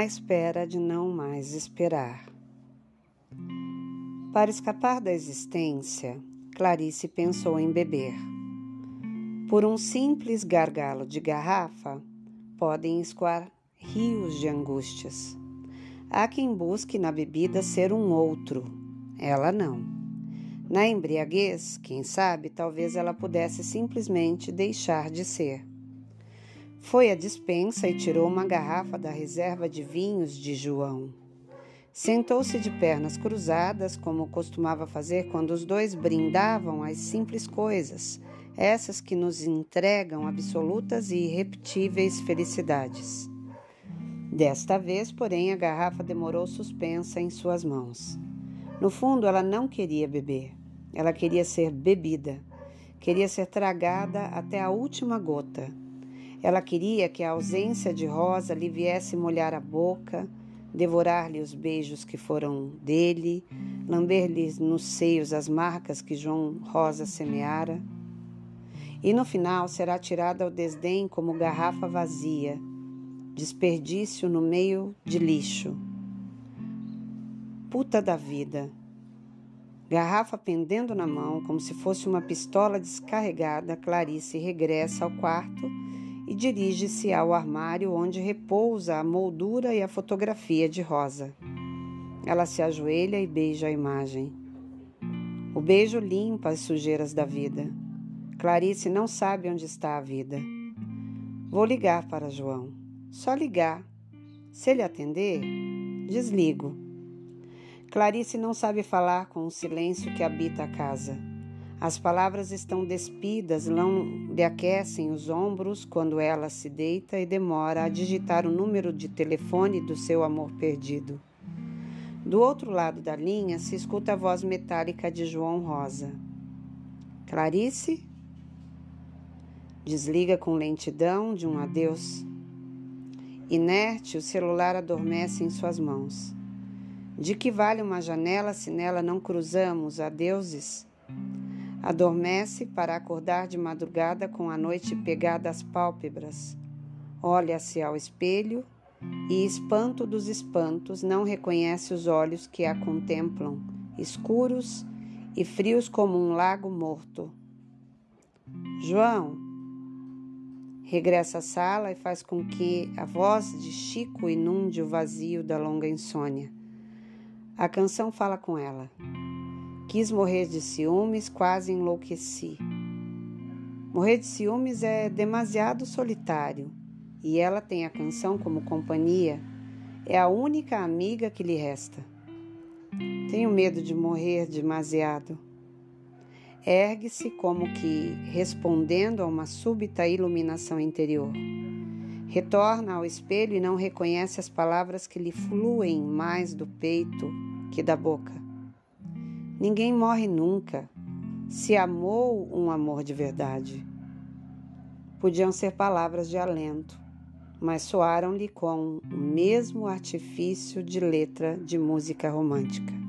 à espera de não mais esperar. Para escapar da existência, Clarice pensou em beber. Por um simples gargalo de garrafa, podem escoar rios de angústias. Há quem busque na bebida ser um outro, ela não. Na embriaguez, quem sabe, talvez ela pudesse simplesmente deixar de ser. Foi à dispensa e tirou uma garrafa da reserva de vinhos de João. Sentou-se de pernas cruzadas, como costumava fazer quando os dois brindavam as simples coisas, essas que nos entregam absolutas e irrepetíveis felicidades. Desta vez, porém, a garrafa demorou suspensa em suas mãos. No fundo, ela não queria beber. Ela queria ser bebida. Queria ser tragada até a última gota. Ela queria que a ausência de Rosa lhe viesse molhar a boca, devorar-lhe os beijos que foram dele, lamber-lhe nos seios as marcas que João Rosa semeara. E no final será tirada ao desdém como garrafa vazia, desperdício no meio de lixo. Puta da vida. Garrafa pendendo na mão, como se fosse uma pistola descarregada, Clarice regressa ao quarto e dirige-se ao armário onde repousa a moldura e a fotografia de Rosa. Ela se ajoelha e beija a imagem. O beijo limpa as sujeiras da vida. Clarice não sabe onde está a vida. Vou ligar para João. Só ligar. Se ele atender, desligo. Clarice não sabe falar com o silêncio que habita a casa. As palavras estão despidas, não lhe aquecem os ombros quando ela se deita e demora a digitar o número de telefone do seu amor perdido. Do outro lado da linha se escuta a voz metálica de João Rosa. Clarice? Desliga com lentidão de um adeus. Inerte, o celular adormece em suas mãos. De que vale uma janela se nela não cruzamos adeuses? Adormece para acordar de madrugada com a noite pegada às pálpebras. Olha-se ao espelho e, espanto dos espantos, não reconhece os olhos que a contemplam, escuros e frios como um lago morto. João regressa à sala e faz com que a voz de Chico inunde o vazio da longa insônia. A canção fala com ela. Quis morrer de ciúmes, quase enlouqueci. Morrer de ciúmes é demasiado solitário e ela tem a canção como companhia. É a única amiga que lhe resta. Tenho medo de morrer demasiado. Ergue-se como que respondendo a uma súbita iluminação interior. Retorna ao espelho e não reconhece as palavras que lhe fluem mais do peito que da boca. Ninguém morre nunca. Se amou um amor de verdade. Podiam ser palavras de alento, mas soaram-lhe com o mesmo artifício de letra de música romântica.